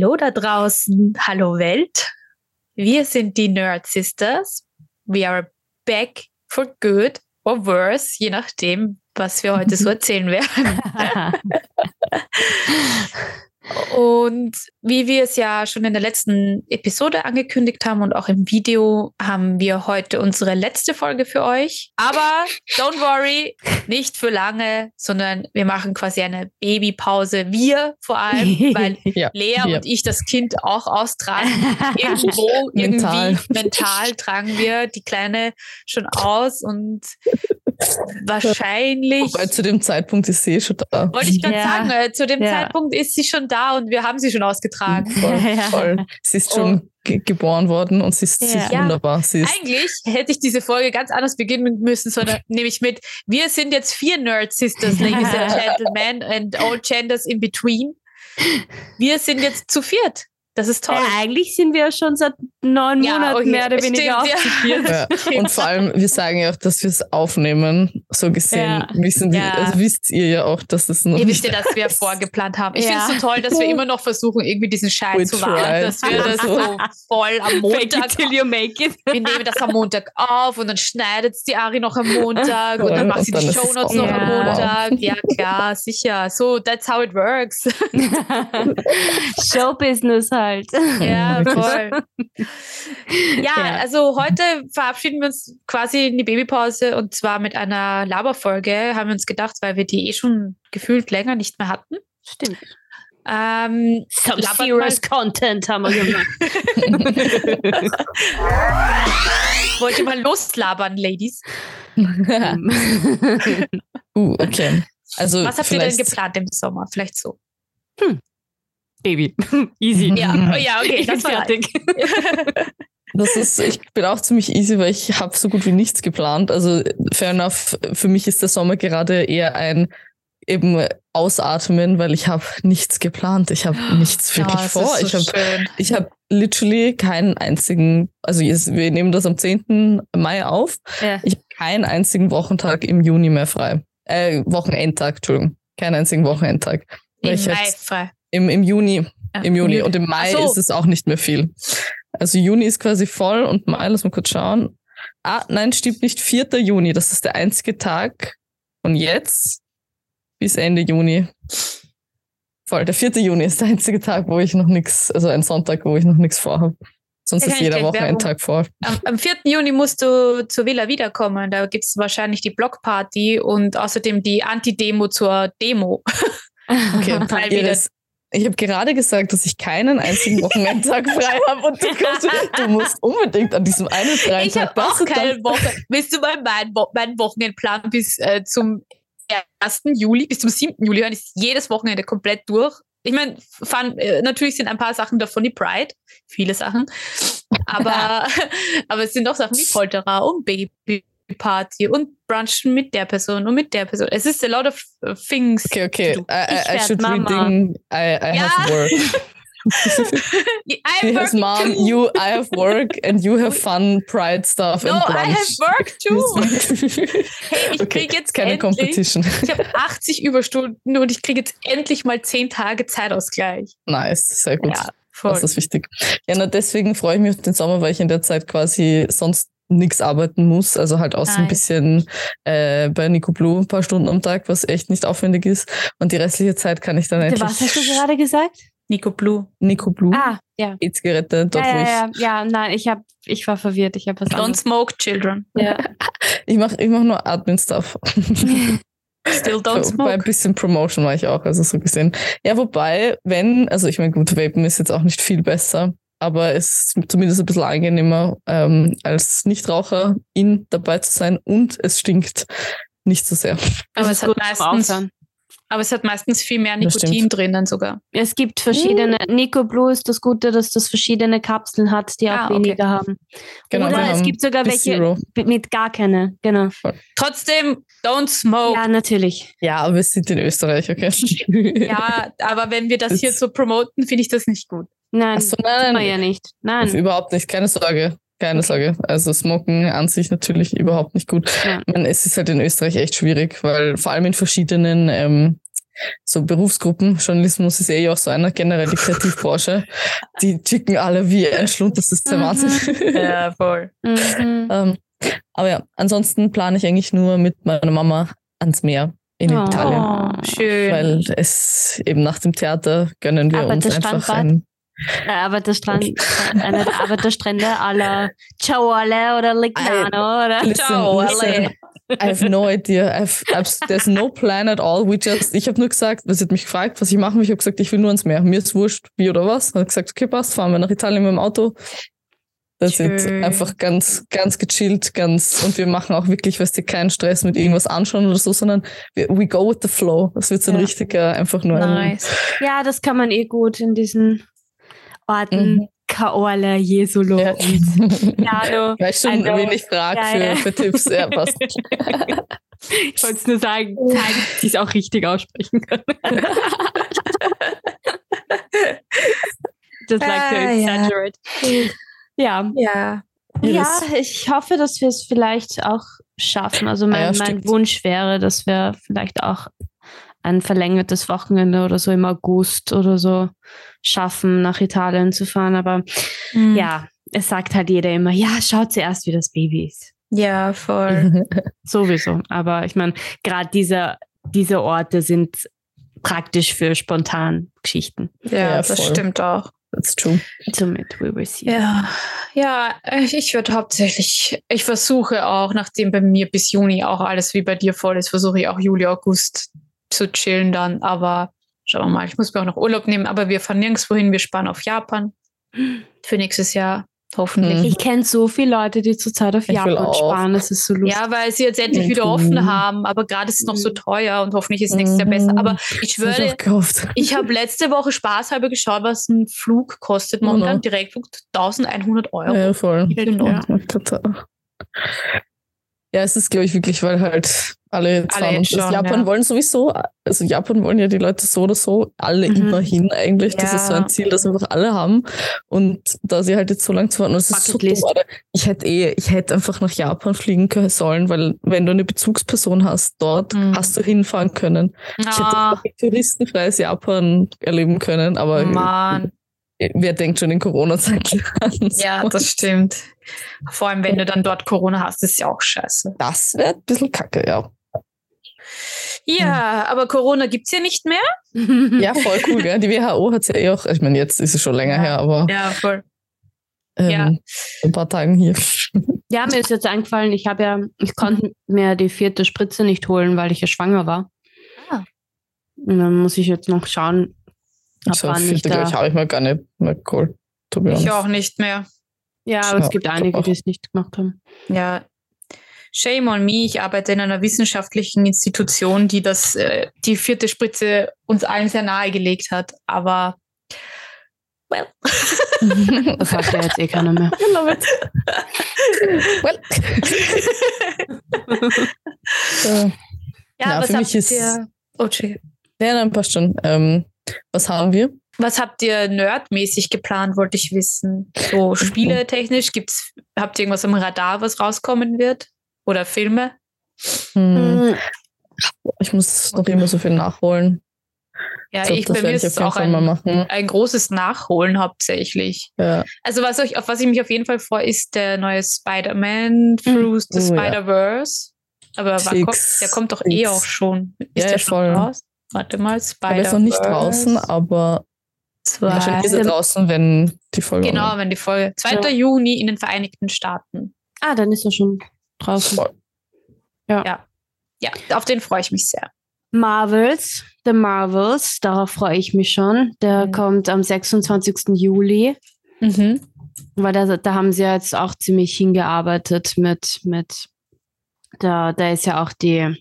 Hallo da draußen, hallo Welt. Wir sind die Nerd Sisters. We are back for good or worse, je nachdem, was wir heute so erzählen werden. Und wie wir es ja schon in der letzten Episode angekündigt haben und auch im Video, haben wir heute unsere letzte Folge für euch. Aber don't worry, nicht für lange, sondern wir machen quasi eine Babypause. Wir vor allem, weil ja, Lea ja. und ich das Kind auch austragen. Irgendwo, mental. irgendwie mental tragen wir die Kleine schon aus und wahrscheinlich. Wobei zu dem Zeitpunkt ist sie schon da. Wollte ich gerade ja. sagen, äh, zu dem Zeitpunkt ist sie schon da und wir haben sie schon ausgetragen. Voll, voll. Sie ist schon ge geboren worden und sie ist, sie ist wunderbar. Sie ist Eigentlich hätte ich diese Folge ganz anders beginnen müssen, sondern nämlich mit Wir sind jetzt vier Nerd Sisters, Ladies and Gentlemen and all genders in between. Wir sind jetzt zu viert. Das ist toll. Ja, eigentlich sind wir schon seit neun ja, Monaten okay. mehr oder weniger Stimmt, ja. ja. Und vor allem, wir sagen ja auch, dass wir es aufnehmen. So gesehen wissen wir, also wisst ihr ja auch, dass es noch. Ihr wisst ja, dass wir vorgeplant haben. Ich finde es so toll, dass wir immer noch versuchen, irgendwie diesen Scheiß zu wahren, dass wir das so voll am Montag. till you make it. Wir nehmen das am Montag auf und dann schneidet es die Ari noch am Montag und dann macht sie die Shownotes noch am Montag. Ja, klar, sicher. So, that's how it works. Showbusiness halt halt. Ja, voll. ja, ja, also heute verabschieden wir uns quasi in die Babypause und zwar mit einer Laberfolge, haben wir uns gedacht, weil wir die eh schon gefühlt länger nicht mehr hatten. Stimmt. Ähm, Some serious mal. Content haben wir gemacht. Wollt ihr mal loslabern, Ladies? uh, okay. Also Was habt ihr denn geplant im Sommer? Vielleicht so. Hm. Baby. Easy. Ja, ja okay, ich bin fertig. Das ist, ich bin auch ziemlich easy, weil ich habe so gut wie nichts geplant. Also fair enough, für mich ist der Sommer gerade eher ein eben ausatmen, weil ich habe nichts geplant. Ich habe nichts wirklich oh, vor. So ich habe ich habe literally keinen einzigen, also wir nehmen das am 10. Mai auf. Ja. Ich habe keinen einzigen Wochentag im Juni mehr frei. Äh, Wochenendtag, Entschuldigung. Keinen einzigen Wochenendtag. Im Mai frei. Im, im Juni. Ah, Im Juni. Und im Mai so. ist es auch nicht mehr viel. Also Juni ist quasi voll und Mai, lass mal kurz schauen. Ah, nein, stimmt nicht. 4. Juni. Das ist der einzige Tag von jetzt bis Ende Juni. Voll. Der 4. Juni ist der einzige Tag, wo ich noch nichts, also ein Sonntag, wo ich noch nichts vorhabe. Sonst ist jeder Woche ein Tag vor. Am, am 4. Juni musst du zur Villa wiederkommen. Da gibt es wahrscheinlich die Blockparty und außerdem die Anti-Demo zur Demo. Okay, Iris, ich habe gerade gesagt, dass ich keinen einzigen Wochenendtag frei habe und du, kommst, du, musst unbedingt an diesem einen freien ich Tag. Ich habe auch keine Woche. Willst du mal meinen, meinen Wochenendplan bis äh, zum 1. Juli, bis zum 7. Juli hören? Ist jedes Wochenende komplett durch. Ich meine, äh, natürlich sind ein paar Sachen davon die Pride, viele Sachen, aber, aber es sind auch Sachen wie Polterer und Baby Party und brunchen mit der Person und mit der Person. Es ist a lot of uh, things. Okay, okay. I, I should Mama. reading. I, I ja. have work. She has mom, too. you, I have work and you have fun Pride stuff no, and brunch. I have work too. hey, ich okay, krieg jetzt keine endlich, Competition. Ich habe 80 Überstunden und ich kriege jetzt endlich mal 10 Tage Zeitausgleich. Nice, sehr gut. Ja, voll. Das ist wichtig. Ja, na, deswegen freue ich mich auf den Sommer, weil ich in der Zeit quasi sonst nichts arbeiten muss. Also halt auch so ein bisschen äh, bei Nico Blue ein paar Stunden am Tag, was echt nicht aufwendig ist. Und die restliche Zeit kann ich dann endlich. Was hast du gerade gesagt? Nico Blue. Nico Blue. Ah, ja. E-Zigarette, dort ja, wo ich. Ja, ja, nein, ich hab, ich war verwirrt. Ich habe was Don't anderes. smoke children. Ja. ich mache ich mach nur Admin-Stuff. Still don't smoke. Bei ein bisschen Promotion war ich auch, also so gesehen. Ja, wobei, wenn, also ich meine, gut, Vapen ist jetzt auch nicht viel besser, aber es ist zumindest ein bisschen angenehmer, ähm, als Nichtraucher in dabei zu sein und es stinkt nicht so sehr. Aber es hat meistens, aber es hat meistens viel mehr Nikotin drinnen sogar. Es gibt verschiedene. Mm. Nico Blue ist das Gute, dass das verschiedene Kapseln hat, die ah, auch weniger okay. haben. Genau, Oder es gibt sogar welche Zero. mit gar keine. Genau. Trotzdem, don't smoke. Ja, natürlich. Ja, aber wir sind in Österreich, okay? ja, aber wenn wir das, das hier so promoten, finde ich das nicht gut. Nein, so, nein, nein, ja nicht. Nein. Überhaupt nicht, keine Sorge. Keine Sorge. Also Smoken an sich natürlich überhaupt nicht gut. Ja. Ich meine, es ist halt in Österreich echt schwierig, weil vor allem in verschiedenen ähm, so Berufsgruppen, Journalismus ist eh auch so einer, generell die Kreativbranche, die chicken alle wie ein Schlund, das ist der mhm. Wahnsinn. Ja, voll. Mhm. ähm, aber ja, ansonsten plane ich eigentlich nur mit meiner Mama ans Meer in oh, Italien. Schön. Weil es eben nach dem Theater gönnen wir aber uns einfach ein aber der Strand, einer der Arbeiterstrände aller Ciaole oder Lignano oder listen, Ciaole. I have no idea. I've, I've, there's no plan at all. We just, ich habe nur gesagt, sie hat mich gefragt, was ich machen will. Ich habe gesagt, ich will nur ans Meer. Mir ist wurscht, wie oder was. Hat gesagt, okay, passt, fahren wir nach Italien mit dem Auto. Das ist einfach ganz, ganz gechillt, ganz, und wir machen auch wirklich, weißt du, keinen Stress mit irgendwas anschauen oder so, sondern we, we go with the flow. Das wird so ein ja. richtiger, einfach nur nice. ein. Ja, das kann man eh gut in diesen Orten. Mhm. Kaola, Jesolo ja. und Jano. Weißt du, also, wen ich frage ja, für, für Tipps? Ja, passt. ich wollte es nur sagen, zeigen, die es auch richtig aussprechen können. Just like to exaggerate. Ja. Ja. Ja, ich hoffe, dass wir es vielleicht auch schaffen. Also mein, ah ja, mein Wunsch wäre, dass wir vielleicht auch ein verlängertes Wochenende oder so im August oder so schaffen, nach Italien zu fahren. Aber mhm. ja, es sagt halt jeder immer, ja, schaut zuerst, wie das Baby ist. Ja, voll. Sowieso. Aber ich meine, gerade diese, diese Orte sind praktisch für spontan Geschichten. Ja, ja das stimmt auch. That's true. Somit, we will see. Ja, ja ich würde hauptsächlich, ich versuche auch, nachdem bei mir bis Juni auch alles wie bei dir voll ist, versuche ich auch Juli, August zu chillen dann. Aber schauen wir mal, ich muss mir auch noch Urlaub nehmen, aber wir fahren nirgendwo hin, wir sparen auf Japan für nächstes Jahr. Hoffentlich. Ich kenne so viele Leute, die zurzeit auf ich Japan sparen. Das ist so lustig. Ja, weil sie jetzt endlich wieder offen haben. Aber gerade ist es noch so mhm. teuer und hoffentlich ist nächstes Jahr besser. Aber ich schwöre, ich habe letzte Woche spaßhalber geschaut, was ein Flug kostet. Momentan oh no. Direktflug 1100 Euro. Ja, voll. Ja, ja, es ist, glaube ich, wirklich, weil halt alle jetzt alle jetzt schon, Japan ja. wollen sowieso, also Japan wollen ja die Leute so oder so alle mhm. immerhin eigentlich. Ja. Das ist so ein Ziel, das einfach alle haben. Und da sie halt jetzt so lang zu warten, das ist so dumm, ich hätte eh, ich hätte einfach nach Japan fliegen können sollen, weil wenn du eine Bezugsperson hast dort, mhm. hast du hinfahren können. Ah. Ich hätte ah. ein touristenfreies Japan erleben können, aber Mann. wer denkt schon in Corona-Zeiten an? Ja, das stimmt. Vor allem, wenn du dann dort Corona hast, ist ja auch scheiße. Das wäre ein bisschen kacke, ja. Ja, aber Corona gibt es ja nicht mehr. ja, voll cool, gell? Die WHO hat es ja eh auch, ich meine, jetzt ist es schon länger ja. her, aber. Ja, voll. Ähm, ja. Ein paar Tagen hier. Ja, mir ist jetzt eingefallen, ich habe ja, ich konnte mir die vierte Spritze nicht holen, weil ich ja schwanger war. Ah. Und dann muss ich jetzt noch schauen, so, wann ich da... habe ich mal gar nicht mehr geholt. Ich auch nicht mehr. Ja, aber ja, es gibt einige, die es nicht gemacht haben. Ja, Shame on me, ich arbeite in einer wissenschaftlichen Institution, die das, äh, die vierte Spritze uns allen sehr nahegelegt hat. Aber well. das sagt ja jetzt eh keiner mehr. I love it. well. so. Ja, ja was für mich ist. Ihr, oh, ja, dann passt schon. Ähm, was haben wir? Was habt ihr nerdmäßig geplant, wollte ich wissen. So spieletechnisch, gibt's, habt ihr irgendwas am Radar, was rauskommen wird? Oder Filme? Hm. Ich muss noch immer so viel nachholen. Ja, ich, glaub, ich bei mir ist es auch ein, ein, großes Nachholen hauptsächlich. Ja. Also was ich, auf was ich mich auf jeden Fall freue, ist der neue Spider-Man Through the oh, Spider-Verse. Ja. Aber kommt, der kommt doch Six. eh auch schon. Ist ja, der schon voll. raus? Warte mal, Spider-Man. ist noch nicht draußen, aber Zwei. wahrscheinlich ist er draußen, wenn die Folge. Genau, wenn die Folge. 2. Ja. Juni in den Vereinigten Staaten. Ah, dann ist er schon draußen. Ja. ja. Ja, auf den freue ich mich sehr. Marvels, The Marvels, darauf freue ich mich schon. Der mhm. kommt am 26. Juli. Mhm. Weil da, da haben sie ja jetzt auch ziemlich hingearbeitet mit, mit da, da ist ja auch die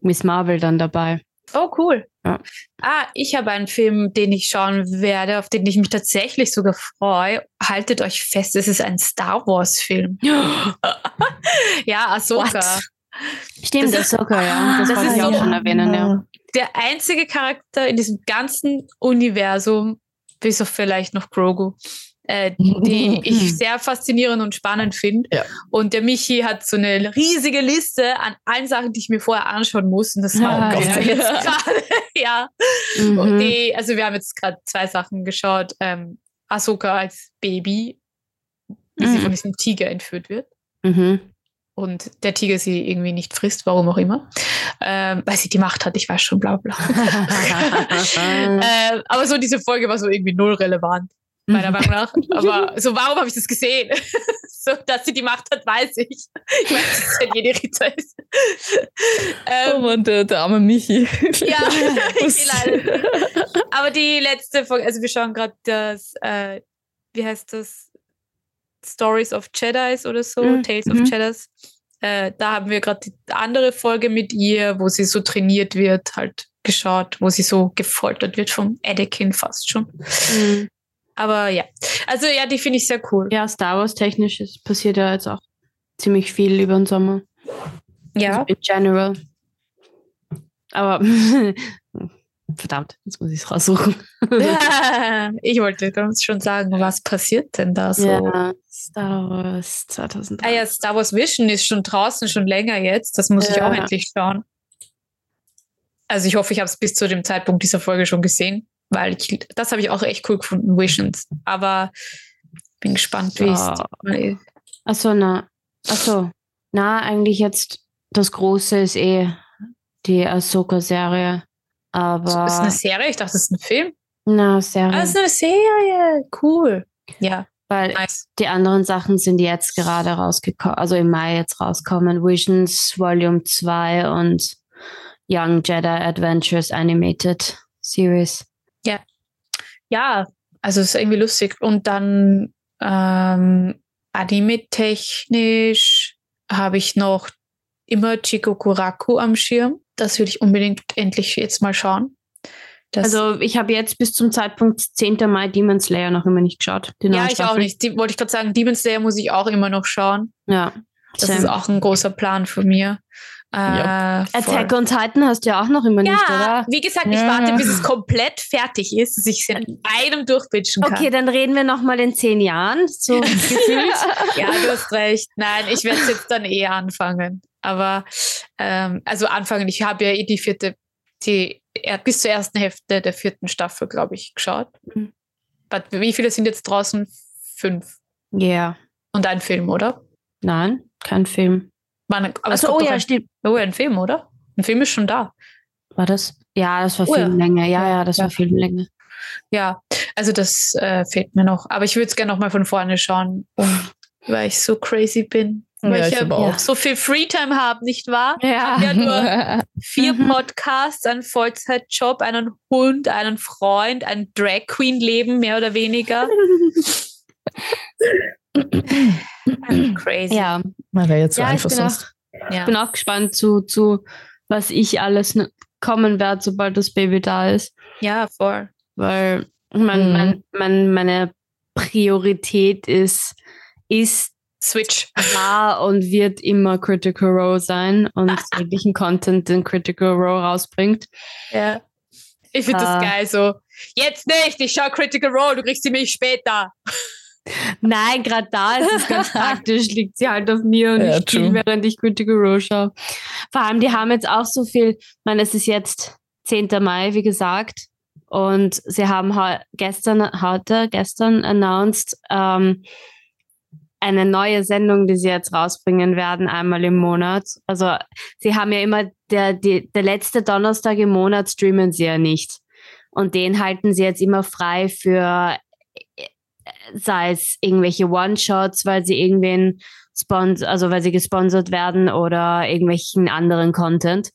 Miss Marvel dann dabei. Oh, cool. Ja. Ah, ich habe einen Film, den ich schauen werde, auf den ich mich tatsächlich sogar freue. Haltet euch fest, es ist ein Star Wars-Film. ja, Ahsoka. What? Stimmt, das Ahsoka, ja. Das, das wollte ich auch schon erwähnen, ja. Der einzige Charakter in diesem ganzen Universum, bis auf vielleicht noch Grogu, äh, die ich sehr faszinierend und spannend finde. Ja. Und der Michi hat so eine riesige Liste an allen Sachen, die ich mir vorher anschauen muss. Und das Ah, haben wir ja. jetzt gerade. ja. Mhm. Und die, also wir haben jetzt gerade zwei Sachen geschaut. Ähm, Ahsoka als Baby, wie sie Mhm. von diesem Tiger entführt wird. Mhm. Und der Tiger sie irgendwie nicht frisst, warum auch immer. Ähm, weil sie die Macht hat, ich weiß schon, bla bla. ähm, aber so diese Folge war so irgendwie null relevant, meiner Meinung nach. Aber so, warum habe ich das gesehen? so, dass sie die Macht hat, weiß ich. Ich weiß, dass es ein jede Ritter ist. Oh ähm, Mann, der, der arme Michi. ja, ich leider. Aber die letzte Folge, also wir schauen gerade das, äh, wie heißt das? Stories of Jedis oder so, Mhm, Tales mhm. of Jedis. Äh, da haben wir gerade die andere Folge mit ihr, wo sie so trainiert wird, halt geschaut, wo sie so gefoltert wird vom Anakin fast schon. Mhm. Aber ja, also ja, die finde ich sehr cool. Ja, Star Wars technisch ist, passiert ja jetzt auch ziemlich viel über den Sommer. Ja, In general. Aber verdammt, jetzt muss ich es raussuchen. ich wollte ganz schon sagen, was passiert denn da so? Ja, Star Wars 2003. Ah ja, Star Wars Vision ist schon draußen, schon länger jetzt. Das muss ich Ja. auch endlich schauen. Also ich hoffe, ich habe es bis zu dem Zeitpunkt dieser Folge schon gesehen, weil ich, das habe ich auch echt cool gefunden, Visions. Aber bin gespannt, wie Ja. es Achso, na. Achso. Na, eigentlich jetzt das Große ist eh die Ahsoka-Serie. Aber. ist. Ist eine Serie? Ich dachte, das ist ein Film. na, Serie. Ah, ist eine Serie. Cool. Ja, weil nice. die anderen Sachen sind jetzt gerade rausgekommen, also im Mai jetzt rauskommen. Visions Volume 2 und Young Jedi Adventures Animated Series. Ja, also es ist irgendwie lustig. Und dann ähm, anime-technisch habe ich noch immer Chico Kuraku am Schirm. Das würde ich unbedingt endlich jetzt mal schauen. Das, Also ich habe jetzt bis zum Zeitpunkt 10. Mai Demon Slayer noch immer nicht geschaut. Ja, ich auch Staffel. nicht. Die, wollte ich gerade sagen, Demon Slayer muss ich auch immer noch schauen. Ja. Das same. ist auch ein großer Plan von mir. Äh, Attack voll. on Titan hast du ja auch noch immer nicht, ja, oder? wie gesagt, ich Ja. warte, bis es komplett fertig ist, dass ich es in einem durchbitchen kann. Okay, dann reden wir noch mal in zehn Jahren. So gefühlt. Ja, du hast recht. Nein, ich werde es jetzt dann eh anfangen. Aber ähm, also anfangen, ich habe ja eh die vierte, die bis zur ersten Hälfte der vierten Staffel, glaube ich, geschaut. Mhm. But wie viele sind jetzt draußen? Fünf. Ja. Und ein Film, oder? Nein, kein Film. Es Also, oh ja, ein, stimmt. Oh, ein Film, oder? Ein Film ist schon da. War das? Ja, das war Oh viel ja. länger. Ja, ja, das Ja. war viel länger. Ja, also das äh, fehlt mir noch. Aber ich würde es gerne nochmal von vorne schauen, um, weil ich so crazy bin. Ja, Weil ich ich ja aber auch. so viel Freetime habe, nicht wahr? Ja. Ja, nur vier Mhm. Podcasts, einen Vollzeitjob, einen Hund, einen Freund, ein Drag Queen Leben, mehr oder weniger. Crazy. Ja, War der jetzt so ja ich einfach sonst? Ja. bin auch gespannt zu, zu, was ich alles kommen werde, sobald das Baby da ist. ja, voll. Weil mein, Mhm. mein, mein, meine Priorität ist, ist Switch. war und wird immer Critical Role sein und jeglichen Content, den Critical Role rausbringt. Ja. Ich finde das Ah. geil so. Jetzt nicht, ich schau Critical Role, du kriegst sie mich später. Nein, gerade da ist es ganz praktisch, liegt sie halt auf mir und Ja, ich spiele, während ich Critical Role schaue. Vor allem, die haben jetzt auch so viel, ich meine, es ist jetzt 10. Mai, wie gesagt, und sie haben gestern, heute, gestern announced, ähm, eine neue Sendung, die sie jetzt rausbringen werden, einmal im Monat. Also sie haben ja immer, der, die, der letzte Donnerstag im Monat streamen sie ja nicht. Und den halten sie jetzt immer frei für sei es irgendwelche One-Shots, weil sie irgendwen spons also weil sie gesponsert werden oder irgendwelchen anderen Content.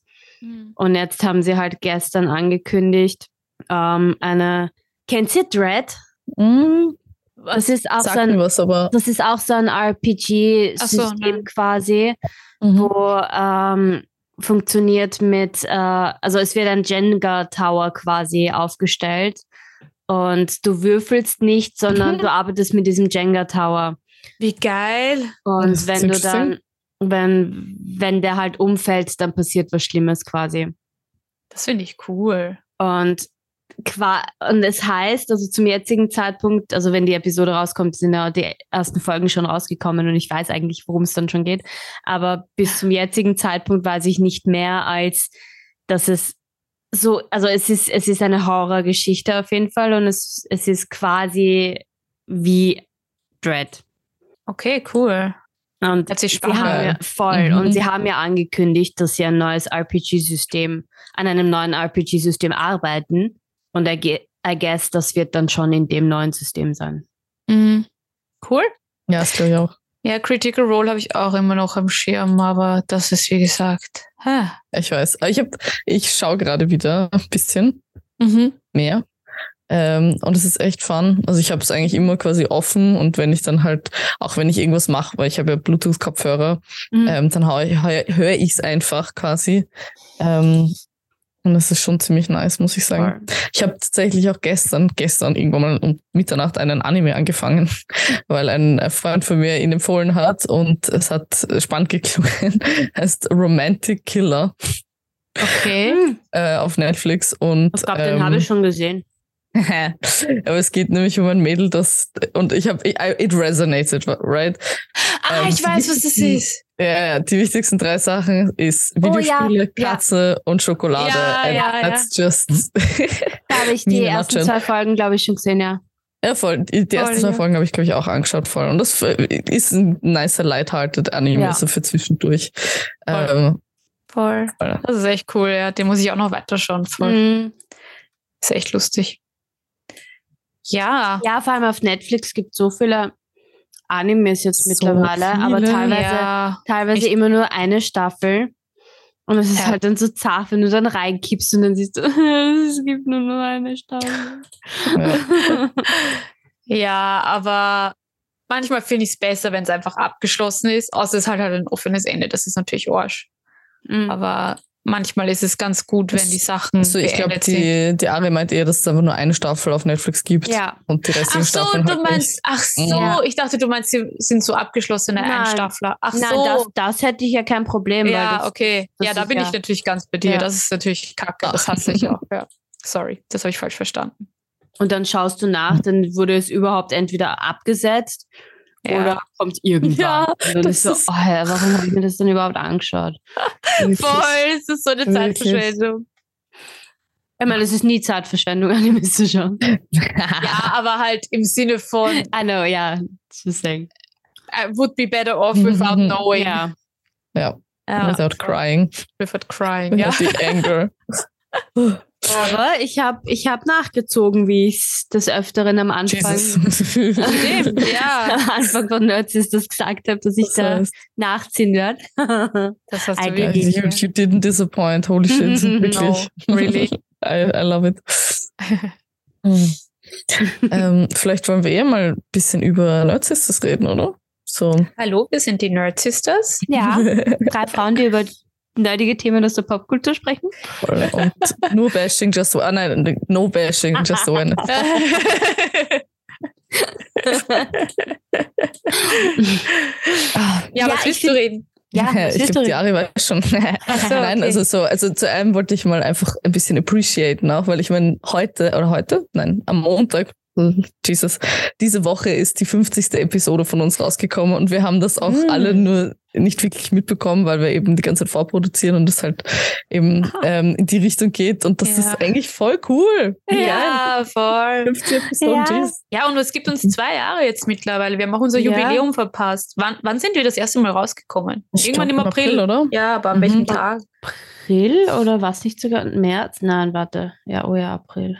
Und jetzt haben sie halt gestern angekündigt, ähm, eine, kennt ihr Dread? Mhm. Das ist auch so ein, was, aber. das ist auch so ein RPG-System nein. quasi, Mhm. wo ähm, funktioniert mit, äh, also es wird ein Jenga Tower quasi aufgestellt und du würfelst nicht, sondern du arbeitest mit diesem Jenga Tower. Wie geil. Und wenn du dann, wenn, wenn der halt umfällt, dann passiert was Schlimmes quasi. Das finde ich cool. Und und es heißt, also zum jetzigen Zeitpunkt, also wenn die Episode rauskommt, sind ja die ersten Folgen schon rausgekommen und ich weiß eigentlich, worum es dann schon geht. Aber bis zum jetzigen Zeitpunkt weiß ich nicht mehr, als dass es so, also es ist, es ist eine Horrorgeschichte auf jeden Fall und es, es ist quasi wie Dread. Okay, cool. Und Hat sich sie haben ja, voll. Mhm. Und sie haben ja angekündigt, dass sie ein neues RPG-System, an einem neuen RPG-System arbeiten. Und I guess, das wird dann schon in dem neuen System sein. Mhm. Cool. Ja, das glaube ich auch. Ja, Critical Role habe ich auch immer noch am Schirm, aber das ist wie gesagt. Hä. Ich weiß. Ich, ich schaue gerade wieder ein bisschen mhm. mehr. Ähm, und es ist echt fun. Also ich habe es eigentlich immer quasi offen und wenn ich dann halt, auch wenn ich irgendwas mache, weil ich habe ja Bluetooth-Kopfhörer, mhm. ähm, dann höre ich es einfach quasi. Ähm, und das ist schon ziemlich nice, muss ich sagen. Cool. Ich habe tatsächlich auch gestern, gestern irgendwann mal um Mitternacht einen Anime angefangen, weil ein Freund von mir ihn empfohlen hat und es hat spannend geklungen. heißt Romantic Killer. Okay. Äh, auf Netflix. Und, ich glaube, ähm, den habe ich schon gesehen. Aber es geht nämlich um ein Mädel, das und ich habe it resonated, right? Ah, ähm, ich weiß, was das ist. Ja, die wichtigsten drei Sachen ist Videospiele, oh, ja, Katze ja. und Schokolade. Ja, ja, that's just. da habe ich die ersten zwei Folgen, glaube ich, schon gesehen, ja. Ja, voll. Die, die ersten zwei Folgen habe ich, glaube ich, auch angeschaut voll. Und das ist ein nicer, lighthearted Anime, so für zwischendurch. Voll. Ähm, voll. Das ist echt cool, ja. Den muss ich auch noch weiterschauen. Voll. Mhm. Ist echt lustig. Ja. Ja, vor allem auf Netflix gibt es so viele Animes jetzt so mittlerweile, viele, aber teilweise, ja. teilweise immer nur eine Staffel. Und es ist ja. halt dann so zart, wenn du dann reinkippst und dann siehst du, es gibt nur noch eine Staffel. Ja, ja aber manchmal finde ich es besser, wenn es einfach abgeschlossen ist, außer es hat halt ein offenes Ende. Das ist natürlich Arsch. Mhm. Aber manchmal ist es ganz gut, wenn die Sachen. Also ich glaube, die, die Ari meint eher, dass es einfach nur eine Staffel auf Netflix gibt. Ja. Und die restlichen ach so, Staffeln. Du halt meinst, ach so, ja. ich dachte, du meinst, sie sind so abgeschlossene Nein. Einstaffler. Ach Nein, so. Das, das hätte ich ja kein Problem. Ja, das, okay. Das ja, da bin ja. ich natürlich ganz bei dir. Ja. Das ist natürlich kacke. Das hasse ich auch. Ja. Sorry, das habe ich falsch verstanden. Und dann schaust du nach, dann wurde es überhaupt entweder abgesetzt ja. Oder kommt irgendwann. Ja, und dann ist so, oh, warum habe ich mir das denn überhaupt angeschaut? Voll, es ist so eine Zeitverschwendung. Ich meine, es ist nie Zeitverschwendung, Animes zu schauen. ja, aber halt im Sinne von. I know, ja, just saying. I would be better off without knowing. Ja. Ja. Without crying. Without crying, ja. The anger. Aber ich habe ich hab nachgezogen, wie ich es des Öfteren am Anfang, Stimmt, ja. am Anfang von Nerds das gesagt habe, dass ich das da nachziehen werde. das hast du I wirklich. You, you didn't disappoint, holy shit, wirklich. No, really. I, I love it. ähm, vielleicht wollen wir eher mal ein bisschen über Nerdsisters reden, oder? So. Hallo, wir sind die Nerdsisters. Ja, drei Frauen, die über nerdige Themen aus der Popkultur sprechen. Und nur Bashing, just so, ah nein, no Bashing, just so ja, was willst du reden? Ja, ich glaube, die Ari weiß schon. so, Nein, okay. also so, also zu einem wollte ich mal einfach ein bisschen appreciaten auch, weil ich meine, heute oder heute, nein, am Montag Jesus, diese Woche ist die 50. Episode von uns rausgekommen und wir haben das auch mm. alle nur nicht wirklich mitbekommen, weil wir eben die ganze Zeit vorproduzieren und es halt eben ähm, in die Richtung geht und das ja. ist eigentlich voll cool. Ja, ja voll. 50 Episoden, ja. ja, und es gibt uns zwei Jahre jetzt mittlerweile. Wir haben auch unser Jubiläum verpasst. Wann, wann sind wir das erste Mal rausgekommen? Ich Irgendwann im April. April, oder? Ja, aber an mhm. welchem Tag? April oder was nicht sogar März? Nein, warte. Ja, oh ja, April.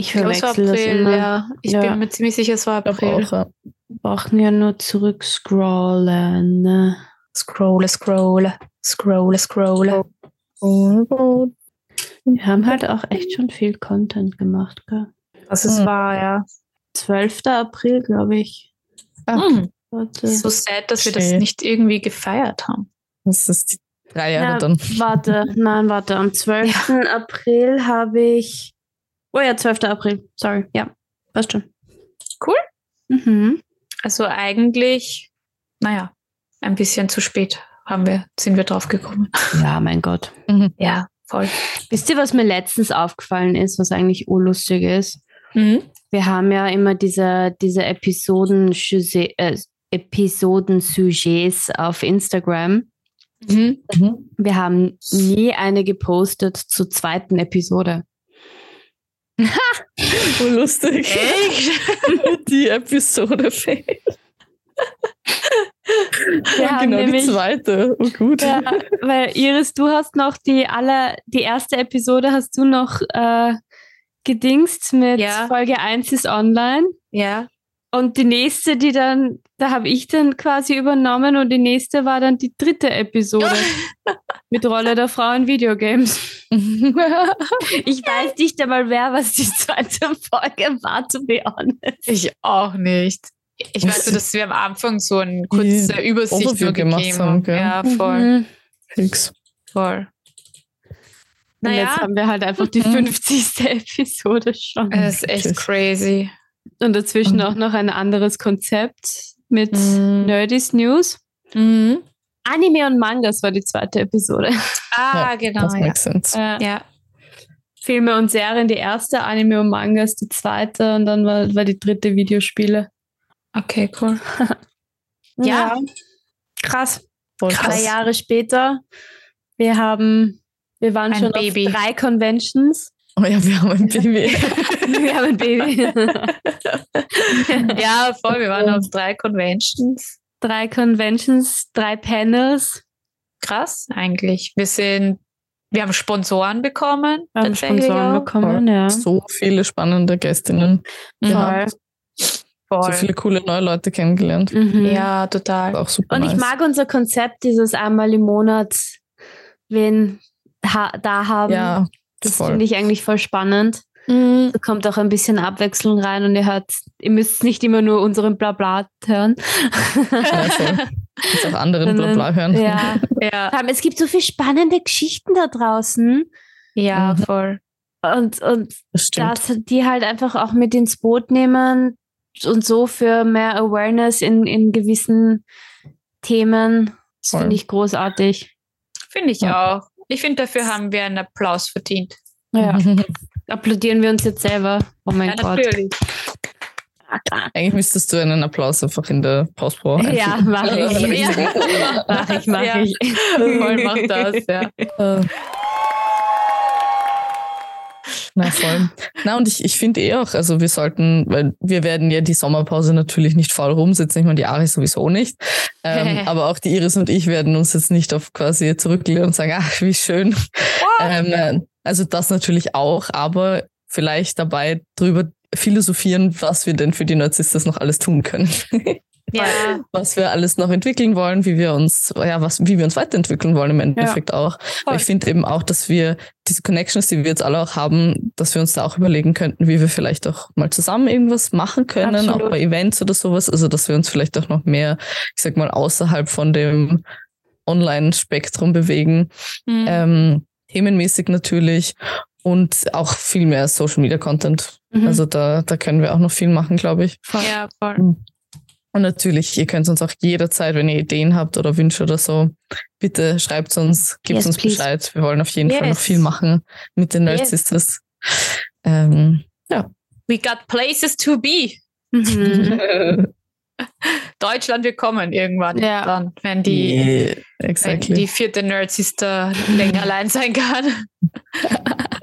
Ich verwechsel April, das immer. Ja. Ich ja. bin mir ziemlich sicher, es war April. Auch, brauchen ja nur zurück scrollen. Scrolle, scrolle, scrolle, scrolle. Wir haben halt auch echt schon viel Content gemacht, gell? Das ist hm. wahr, ja. 12. April, glaube ich. Hm. So sad, dass wir das nicht irgendwie gefeiert haben. Das ist die drei Jahre Na, dann. Warte, nein, warte. Am 12. Ja. April habe ich Oh ja, 12. April. Sorry. Ja, passt schon. Cool. Mhm. Also eigentlich, naja, ein bisschen zu spät haben wir, sind wir drauf gekommen. Ja, mein Gott. Mhm. Ja. voll. Wisst ihr, was mir letztens aufgefallen ist, was eigentlich urlustig ist? Mhm. Wir haben ja immer diese, diese Episoden, äh, Episoden-Sujets auf Instagram. Mhm. Wir haben nie eine gepostet zur zweiten Episode. oh, lustig. Echt? Die Episode fehlt. Ja, genau, nämlich, die zweite. Oh, gut. Ja, weil Iris, du hast noch die aller, die erste Episode hast du noch äh, gedingst mit ja. Folge 1 ist online. Ja. Und die nächste, die dann, da habe ich dann quasi übernommen und die nächste war dann die dritte Episode mit Rolle der Frau in Videogames. ich weiß nicht einmal wer, was die zweite Folge war, to be honest. Ich auch nicht. Ich weiß nur, dass wir am Anfang so eine kurze Übersicht nur gegeben haben. Ja, voll. Mhm. Fix. Voll. Und naja. jetzt haben wir halt einfach die 50. Episode schon. Das ist echt crazy. Und dazwischen mhm. auch noch ein anderes Konzept mit mhm. Nerdy's News. Mhm. Anime und Mangas war die zweite Episode. Ah, ja, genau. Das makes ja. sense. Ja. ja. Filme und Serien die erste, Anime und Mangas die zweite und dann war, war die dritte Videospiele. Okay, cool. ja. ja. Krass. Voll krass. Drei Jahre später. Wir haben, wir waren ein schon Baby. auf drei Conventions. Oh ja, wir haben ein Baby. wir haben ein Baby. ja, voll. Wir waren auf drei Conventions. Drei Conventions, drei Panels. Krass, eigentlich. Wir sind, wir haben Sponsoren bekommen. Wir haben Sponsoren auch. bekommen, ja. So viele spannende Gästinnen. Voll. Voll. So viele coole neue Leute kennengelernt. Mhm. Ja, total. Auch super Und nice. ich mag unser Konzept, dieses einmal im Monat wen ha da haben. Ja, das finde ich eigentlich voll spannend. Mhm. Da kommt auch ein bisschen Abwechslung rein und ihr hört, ihr müsst nicht immer nur unseren Blabla hören. Ja, voll. auch anderen Blabla hören. Ja, ja. Es gibt so viele spannende Geschichten da draußen. Ja, mhm. voll. Und, und das, das, die halt einfach auch mit ins Boot nehmen und so für mehr Awareness in, in gewissen Themen. Das finde ich großartig. Finde ich ja. auch. Ich finde, dafür haben wir einen Applaus verdient. Ja. Applaudieren wir uns jetzt selber. Oh mein ja, Gott. Natürlich. Eigentlich müsstest du einen Applaus einfach in der Pause Ja, mache ich. ja. Mach ich, mach ja. ich. Voll mach das, ja. Na voll. Na und ich, ich finde eh auch, also wir sollten, weil wir werden ja die Sommerpause natürlich nicht faul rumsitzen, ich meine die Ari sowieso nicht, ähm, aber auch die Iris und ich werden uns jetzt nicht auf quasi zurücklehnen und sagen, ach wie schön. Ähm, also das natürlich auch, aber vielleicht dabei drüber philosophieren, was wir denn für die Narzisstas noch alles tun können. ja. was wir alles noch entwickeln wollen, wie wir uns, ja, was, wie wir uns weiterentwickeln wollen im Endeffekt ja. auch. Ich finde eben auch, dass wir diese Connections, die wir jetzt alle auch haben, dass wir uns da auch überlegen könnten, wie wir vielleicht auch mal zusammen irgendwas machen können, Absolut. auch bei Events oder sowas. Also, dass wir uns vielleicht auch noch mehr, ich sag mal, außerhalb von dem Online-Spektrum bewegen. Mhm. Ähm, themenmäßig natürlich und auch viel mehr Social Media Content. Mhm. Also da, da können wir auch noch viel machen, glaube ich. Ja, voll. Mhm. Und natürlich, ihr könnt uns auch jederzeit, wenn ihr Ideen habt oder Wünsche oder so, bitte schreibt uns, gebt yes, uns please. Bescheid. Wir wollen auf jeden yes. Fall noch viel machen mit den Nerd yes. Sisters. Ähm, ja. We got places to be. Mhm. Deutschland wir kommen irgendwann ja. dann, wenn die, yeah, exactly. wenn die vierte Nerd Sister länger allein sein kann.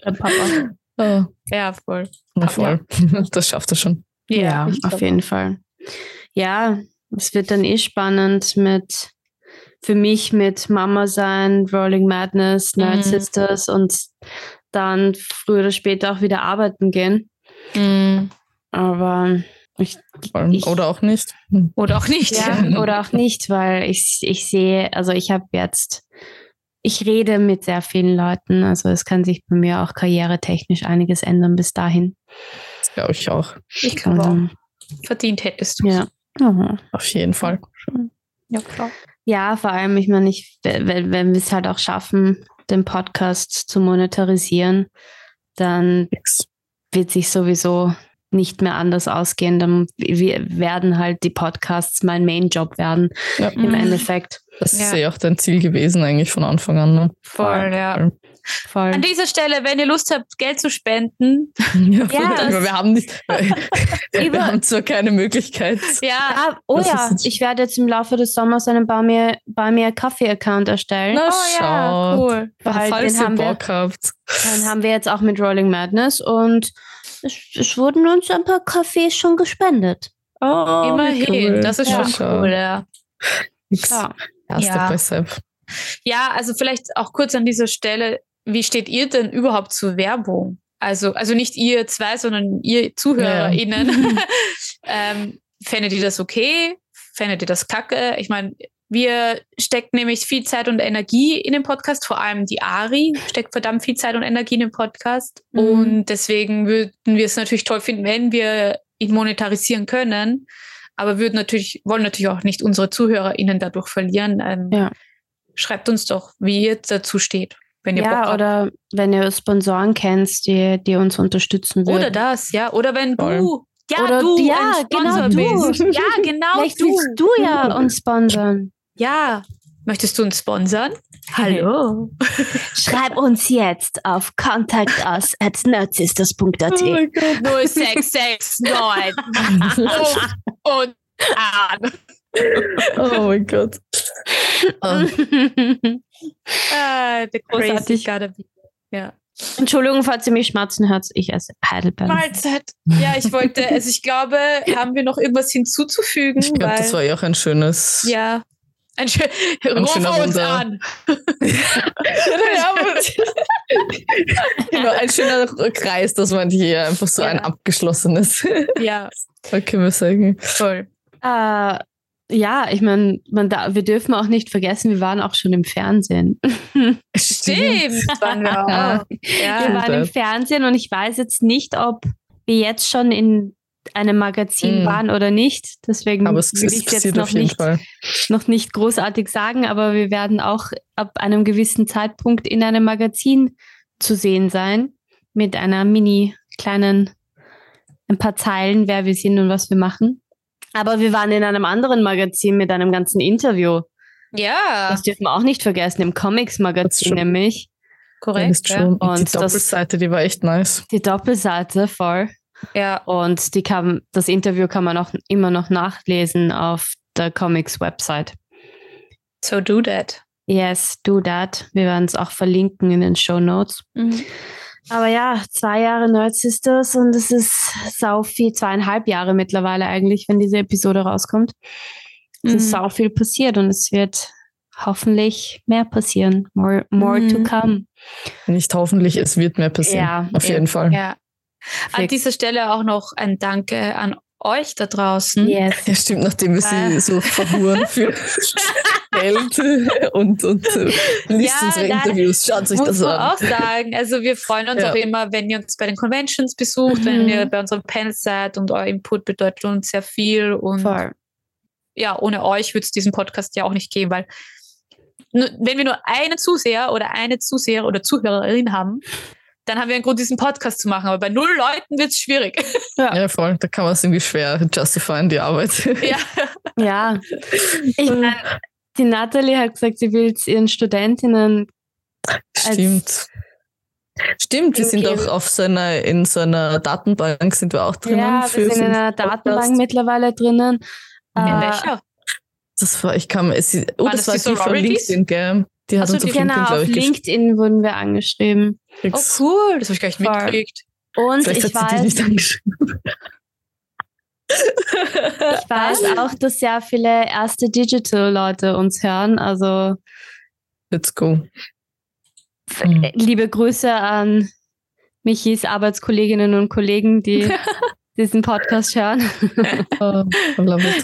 Papa. Oh. Ja, voll. Na, voll. Ja. Das schafft er schon. Ja, ja auf jeden Fall ja, es wird dann eh spannend mit für mich mit Mama sein, Rolling Madness, Nerd mhm. Sisters und dann früher oder später auch wieder arbeiten gehen. Mhm. Aber ich, ich, oder auch nicht. Oder auch nicht. Ja, oder auch nicht, weil ich, ich sehe, also ich habe jetzt, ich rede mit sehr vielen Leuten, also es kann sich bei mir auch karrieretechnisch einiges ändern bis dahin. Das glaube ich auch. Ich glaube auch. Verdient hättest du Ja. Mhm. Auf jeden Fall. Ja, klar. Ja, vor allem, ich meine, ich, wenn, wenn wir es halt auch schaffen, den Podcast zu monetarisieren, dann wird sich sowieso nicht mehr anders ausgehen. Dann wir werden halt die Podcasts mein Main-Job werden ja. im. Endeffekt. Das ist ja auch dein Ziel gewesen, eigentlich von Anfang an. Ne? Voll, ja. Voll. An dieser Stelle, wenn ihr Lust habt, Geld zu spenden. Ja, ja wir haben nicht, wir haben zwar keine Möglichkeit. Ja, oh ja, ich werde jetzt im Laufe des Sommers einen Bei mir, Bei mir Kaffee-Account erstellen. Na, oh ja, cool. Weil Falls ihr Bock wir, habt. Dann haben wir jetzt auch mit Rolling Madness und es, es wurden uns ein paar Kaffees schon gespendet. Oh, immerhin. Cool. Das ist ja. schon cool, ja. Ja. Ja. ja, also vielleicht auch kurz an dieser Stelle, wie steht ihr denn überhaupt zur Werbung? Also, also nicht ihr zwei, sondern ihr ZuhörerInnen. Ja. ähm, fändet ihr das okay? Fändet ihr das kacke? Ich meine, wir stecken nämlich viel Zeit und Energie in den Podcast, vor allem die Ari steckt verdammt viel Zeit und Energie in den Podcast. Mhm. Und deswegen würden wir es natürlich toll finden, wenn wir ihn monetarisieren können. Aber würden natürlich, wollen natürlich auch nicht unsere ZuhörerInnen dadurch verlieren. Ähm, ja. Schreibt uns doch, wie ihr dazu steht. Wenn ihr ja, oder wenn ihr Sponsoren kennt, die, die uns unterstützen würden. Oder das, ja. Oder wenn du, ja, oder, du, ja, genau du. Ja, genau Vielleicht du. willst du ja uns sponsern. Ja, möchtest du uns sponsern? Hallo. Schreib uns jetzt auf contact us at nerdsisters.at. Oh 0669 und an. Oh mein Gott. Oh. Ah, crazy gotta be. Ja. Entschuldigung, falls ihr mich schmatzen hört, ich esse Heidelbeeren. Mahlzeit. Ja, ich wollte, also ich glaube, haben wir noch irgendwas hinzuzufügen? Ich glaube, das war ja auch ein schönes. Ja. Ein, schön, ein schöner uns an. genau, ein schöner Kreis, das meinte ich hier, einfach so ja. ein abgeschlossenes. ja. Okay, wir sagen. Voll. Uh, ja, ich meine, wir dürfen auch nicht vergessen, wir waren auch schon im Fernsehen. Stimmt, waren wir auch. Ja. Wir waren im Fernsehen und ich weiß jetzt nicht, ob wir jetzt schon in einem Magazin mm. waren oder nicht. Deswegen aber es will ich jetzt noch nicht, noch nicht großartig sagen, aber wir werden auch ab einem gewissen Zeitpunkt in einem Magazin zu sehen sein mit einer mini kleinen ein paar Zeilen, wer wir sind und was wir machen. Aber wir waren in einem anderen Magazin mit einem ganzen Interview. Ja. Das dürfen wir auch nicht vergessen, im Comics-Magazin nämlich. Korrekt. Ja. Und die Doppelseite, das, die war echt nice. Die Doppelseite, voll. Ja. Und die kann, das Interview kann man auch immer noch nachlesen auf der Comics-Website. So do that. Yes, do that. Wir werden es auch verlinken in den Show Notes. Mhm. Aber ja, zwei Jahre Nerd Sisters und es ist sau viel, zweieinhalb Jahre mittlerweile eigentlich, wenn diese Episode rauskommt. Es mhm. ist sau viel passiert und es wird hoffentlich mehr passieren. More, more mhm. to come. Nicht hoffentlich, es wird mehr passieren. Ja, auf jeden Fall. Ja. An dieser Stelle auch noch ein Danke an euch da draußen. Yes. Ja, stimmt, nachdem wir sie so verhuren für Geld und, und äh, liest ja, unsere Interviews. Schaut sich das an. auch sagen. Also wir freuen uns ja. auch immer, wenn ihr uns bei den Conventions besucht, mhm. wenn ihr bei unseren Panels seid und euer Input bedeutet uns sehr viel. Und Voll. ja, ohne euch würde es diesen Podcast ja auch nicht geben, weil wenn wir nur einen Zuseher oder eine Zuseher oder Zuhörerin haben, dann haben wir einen Grund, diesen Podcast zu machen. Aber bei null Leuten wird es schwierig. Ja. ja, voll. Da kann man es irgendwie schwer justifieren, die Arbeit. Ja. ja. Ich meine, die Natalie hat gesagt, sie will es ihren Studentinnen. Stimmt. Stimmt, wir sind auch auf so einer, in so einer Datenbank sind wir auch drinnen. Ja, wir sind in einer Datenbank mittlerweile drinnen. In äh, welcher? Das war, ich kam, es, oh, das, das war die von LinkedIn, gell? Die hat uns auf genau, LinkedIn, auf LinkedIn wurden wir angeschrieben. Oh cool, das habe ich gar nicht mitgekriegt. Und Vielleicht ich weiß, nicht angeschrieben. Ich weiß auch, dass sehr viele erste Digital-Leute uns hören. Also Let's go. Hm. Liebe Grüße an Michis Arbeitskolleginnen und Kollegen, die diesen Podcast hören. oh,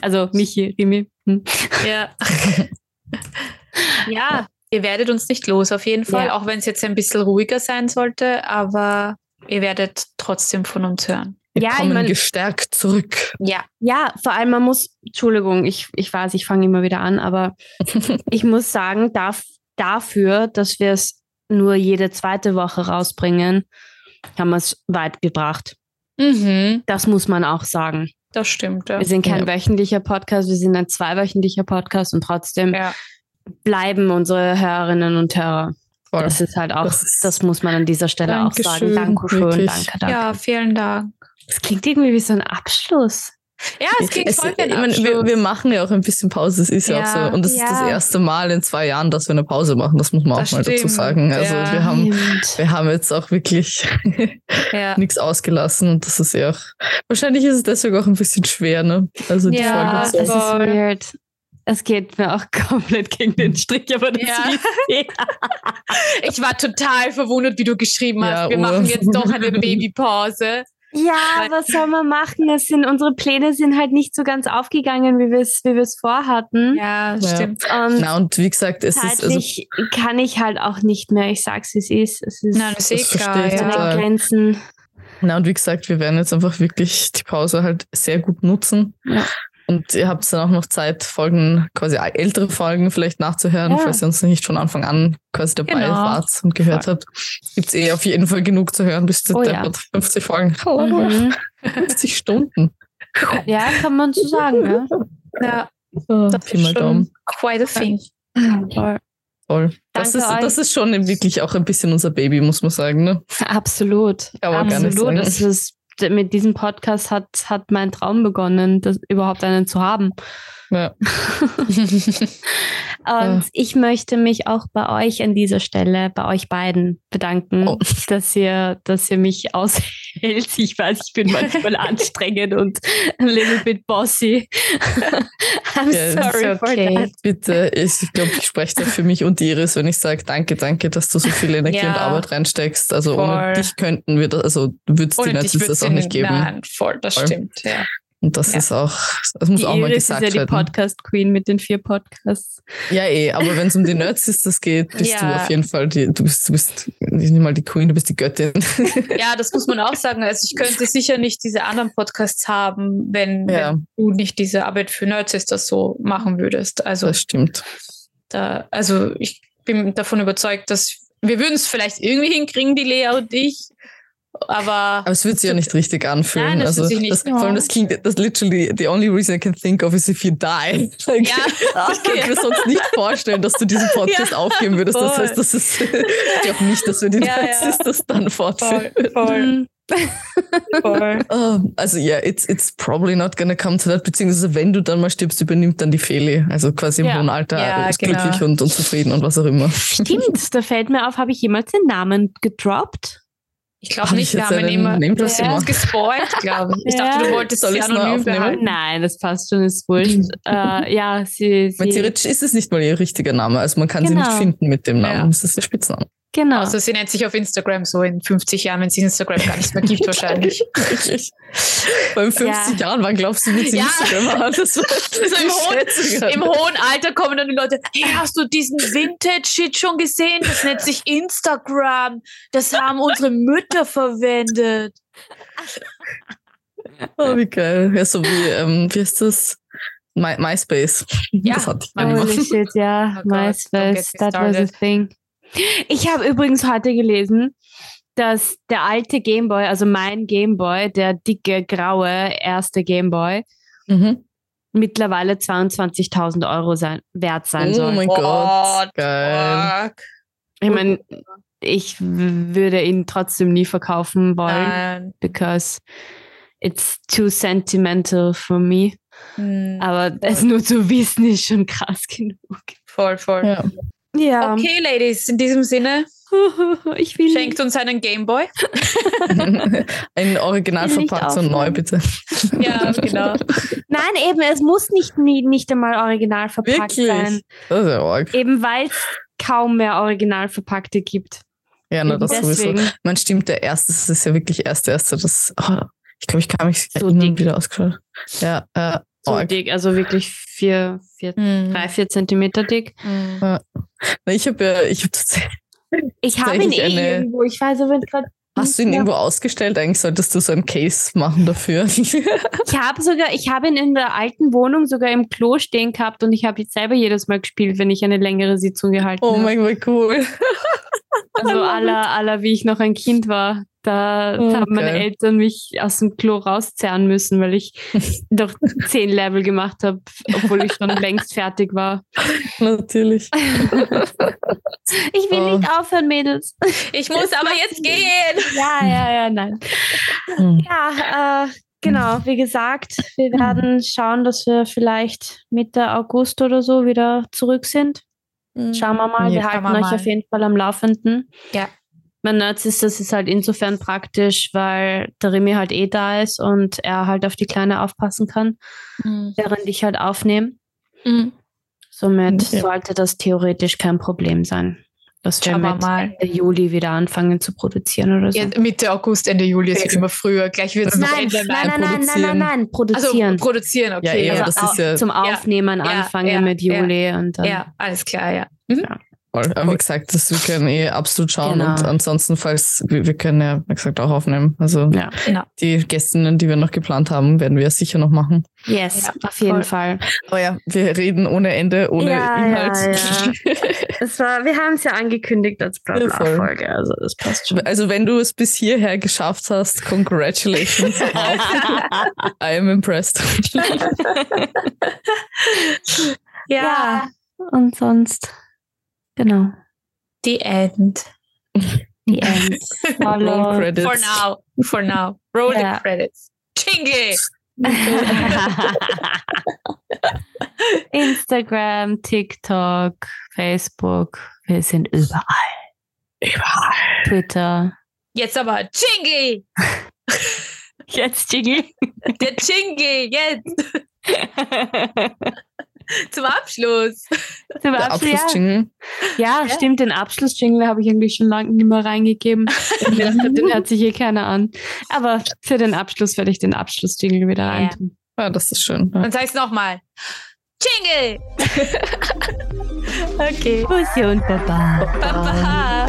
also Michi, Rimi. Hm. Ja. ja, Ihr werdet uns nicht los, auf jeden Fall, ja. auch wenn es jetzt ein bisschen ruhiger sein sollte, aber ihr werdet trotzdem von uns hören. Wir ja, kommen ich mein, gestärkt zurück. Ja. Ja, vor allem man muss, Entschuldigung, ich, ich weiß, ich fange immer wieder an, aber ich muss sagen, darf, dafür, dass wir es nur jede zweite Woche rausbringen, haben wir es weit gebracht. Mhm. Das muss man auch sagen. Das stimmt. Ja. Wir sind kein ja. wöchentlicher Podcast, wir sind ein zweiwöchentlicher Podcast und trotzdem ja bleiben unsere Hörerinnen und Hörer. Voll. Das ist halt auch, das, das, muss man an dieser Stelle Dankeschön, auch sagen. Dankeschön, danke, danke. Ja, vielen Dank. Das klingt irgendwie wie so ein Abschluss. Ja, es klingt es, voll ich meine, wir, wir, machen ja auch ein bisschen Pause, das ist ja, ja auch so. Und das ja. ist das erste Mal in zwei Jahren, dass wir eine Pause machen, das muss man das auch mal dazu sagen. Also ja. wir, haben, wir haben jetzt auch wirklich nichts ausgelassen und das ist ja auch, wahrscheinlich ist es deswegen auch ein bisschen schwer, ne? Also die ja, Folge das ist weird. Es geht mir auch komplett gegen den Strich, aber das ja. Ich war total verwundert, wie du geschrieben hast. wir machen jetzt doch eine Babypause. Ja, was soll man machen? Es sind, unsere Pläne sind halt nicht so ganz aufgegangen, wie wir es wie wir's vorhatten. Ja, stimmt. Und, Na, und wie gesagt, es ist. Also, kann ich halt auch nicht mehr. Ich sag's, wie es ist. Es ist Nein, das ist eh klar. Ja. Grenzen. Na, und wie gesagt, wir werden jetzt einfach wirklich die Pause halt sehr gut nutzen. Ja. Und ihr habt dann auch noch Zeit, Folgen, quasi ältere Folgen vielleicht nachzuhören, ja. falls ihr uns nicht von Anfang an quasi dabei genau. wart und gehört habt. Gibt es eh auf jeden Fall genug zu hören bis zu oh, ja. 50 Folgen. Mhm. 50 Stunden. Ja, kann man so sagen. Ja, ja. Oh, das ist schon Daumen. quite a thing. Voll. Voll. Das, ist, das ist schon wirklich auch ein bisschen unser Baby, muss man sagen. Ne? Absolut. Absolut. Das ist mit diesem Podcast hat, hat mein Traum begonnen, das überhaupt einen zu haben. Ja. Und ich möchte mich auch bei euch an dieser Stelle, bei euch beiden bedanken, oh. dass ihr, dass ihr mich aushält. Ich weiß, ich bin manchmal anstrengend und a little bit bossy. I'm ja, sorry okay. for that. Bitte, ich glaube, ich spreche da für mich und Iris, wenn ich sage, danke, danke, dass du so viel Energie ja. und Arbeit reinsteckst. Also voll. ohne dich könnten wir das, also würdest du das auch nicht geben. Nein, voll, das voll. stimmt, ja. Und das ja. ist auch, das muss die auch mal Iris gesagt werden. ist ja die Podcast-Queen mit den vier Podcasts. Ja, eh, aber wenn es um die Nerds ist, das geht, bist ja. du auf jeden Fall die, du bist, du bist nicht mal die Queen, du bist die Göttin. Ja, das muss man auch sagen. Also ich könnte sicher nicht diese anderen Podcasts haben, wenn, ja. wenn du nicht diese Arbeit für Nerds ist, das so machen würdest. Also, das stimmt. Da, also ich bin davon überzeugt, dass wir würden es vielleicht irgendwie hinkriegen, die Lea und ich, aber, aber es wird sich ja nicht richtig anfühlen. Nein, das also, nicht. Das, vor allem das klingt, das literally, the only reason I can think of is if you die. Like, ja, okay. Ich kann mir sonst nicht vorstellen, dass du diesen Podcast ja, aufgeben würdest. Voll. Das heißt, das ist, ich glaube nicht, dass wir die ja, ja. das dann fortführen. Voll, voll. voll. um, also ja, yeah, it's, it's probably not gonna come to that, beziehungsweise wenn du dann mal stirbst, übernimmt dann die Feli. Also quasi im ja. hohen Alter ja, ist genau. glücklich und, und zufrieden und was auch immer. Stimmt, da fällt mir auf, habe ich jemals den Namen gedroppt? Ich glaube nicht, wir haben ihn immer ja. gespoilt, glaube ich. Ich ja. dachte, du wolltest Soll es anonym behalten. Nein, das passt schon, ist wurscht. äh, ja, sie, sie theoretisch ist es nicht mal ihr richtiger Name, also man kann genau. sie nicht genau. finden mit dem Namen. Ja. Das ist der Spitzname. Genau. Also sie nennt sich auf Instagram so in 50 Jahren, wenn sie Instagram gar nicht mehr gibt, wahrscheinlich. Beim 50 ja. Jahren, wann glaubst du, wird sie ja. Instagram haben? Das war, also im, hohen, Im hohen Alter kommen dann die Leute, hey, hast du diesen Vintage-Shit schon gesehen? Das nennt sich Instagram. Das haben unsere Mütter verwendet. Oh, wie geil. Ja, so wie, ähm, wie ist das? My, MySpace. Ja, das hatte ich Holy shit, ja. Oh MySpace, that was a thing. Ich habe übrigens heute gelesen, dass der alte Gameboy, also mein Gameboy, der dicke, graue erste Gameboy, mhm. mittlerweile 22.000 Euro sein, wert sein oh soll. Oh mein Gott, geil. Ich meine, ich würde ihn trotzdem nie verkaufen wollen, Nein. because it's too sentimental for me. Mhm. Aber es nur zu wissen ist schon krass genug. Voll, voll. Ja. Ja. Okay, Ladies, in diesem Sinne. Ich will Schenkt uns einen Gameboy. Ein Original verpackt und neu, bitte. Ja, genau. Nein, eben, es muss nicht, nicht einmal original verpackt Wirklich? sein. Das ist ja arg. Eben weil es kaum mehr original verpackte gibt. Ja, na, das Deswegen. sowieso. Man stimmt, der erste, das ist ja wirklich erste, erste. Das, oh, ich glaube, ich kann mich so wieder ausgeschaut. Ja, äh, so oh, dick, also wirklich vier, vier mm. drei, vier Zentimeter dick. Mm. Ja. Ich habe ja, ich habe tatsächlich. Ich habe ihn eh eine, irgendwo, ich weiß aber gerade. Hast du ihn ja. irgendwo ausgestellt? Eigentlich solltest du so ein Case machen dafür. ich habe sogar, ich habe ihn in der alten Wohnung sogar im Klo stehen gehabt und ich habe ihn selber jedes Mal gespielt, wenn ich eine längere Sitzung gehalten habe. Oh mein Gott, cool. Also aller, aller, wie ich noch ein Kind war. Da oh, haben meine. Eltern mich aus dem Klo rauszerren müssen, weil ich doch zehn Level gemacht habe, obwohl ich schon längst fertig war. Natürlich. ich will oh. nicht aufhören, Mädels. Ich muss aber jetzt gehen. Ja, ja, ja, nein. Hm. Ja, äh, genau, wie gesagt, wir werden schauen, dass wir vielleicht Mitte August oder so wieder zurück sind. Hm. Schauen wir mal. Ja, wir halten wir euch mal. auf jeden Fall am Laufenden. Ja. Mein Nerds ist das ist halt insofern praktisch, weil der Remy halt eh da ist und er halt auf die Kleine aufpassen kann, mhm. während ich halt aufnehme. Mhm. Somit ja. sollte das theoretisch kein Problem sein. Dass wir mit mal. Ende Juli wieder anfangen zu produzieren oder so. Ja, Mitte August, Ende Juli, es wird immer früher. Gleich wird es noch Ende Mai nein, nein, nein, nein, nein, produzieren. Also, produzieren, okay. Ja, ja, also das ist ja zum Aufnehmen anfangen mit Juli. Und dann, ja, alles klar, ja. Mhm. Voll. Aber wie gesagt, das, wir können eh absolut schauen genau. und ansonsten, falls wir, wir, können ja, wie gesagt, auch aufnehmen. Also ja. genau. die Gästinnen, die wir noch geplant haben, werden wir sicher noch machen. Yes, ja, auf jeden voll. Fall. Aber ja, wir reden ohne Ende, ohne ja, Inhalt. Ja, es war, wir haben es ja angekündigt als Blabla-Folge, also das passt schon. Also wenn du es bis hierher geschafft hast, congratulations. I am impressed. ja, und sonst Genau. The end. The end. Roll credits. For now. For now. Roll yeah. the credits. Chingy! Instagram, TikTok, Facebook. Wir sind überall. Überall. Twitter. Jetzt aber Chingy! Jetzt Chingy. Der Chingy, jetzt! Zum Abschluss. Zum Abschluss, Abschluss ja. ja. stimmt. Den Abschluss-Jingle habe ich eigentlich schon lange nicht mehr reingegeben. den hört sich hier keiner an. Aber für den Abschluss werde ich den Abschluss-Jingle wieder ja. reintun. Ja, das ist schön. Ja. Dann sag ich es nochmal. Jingle! okay. Bussi und Baba. Baba.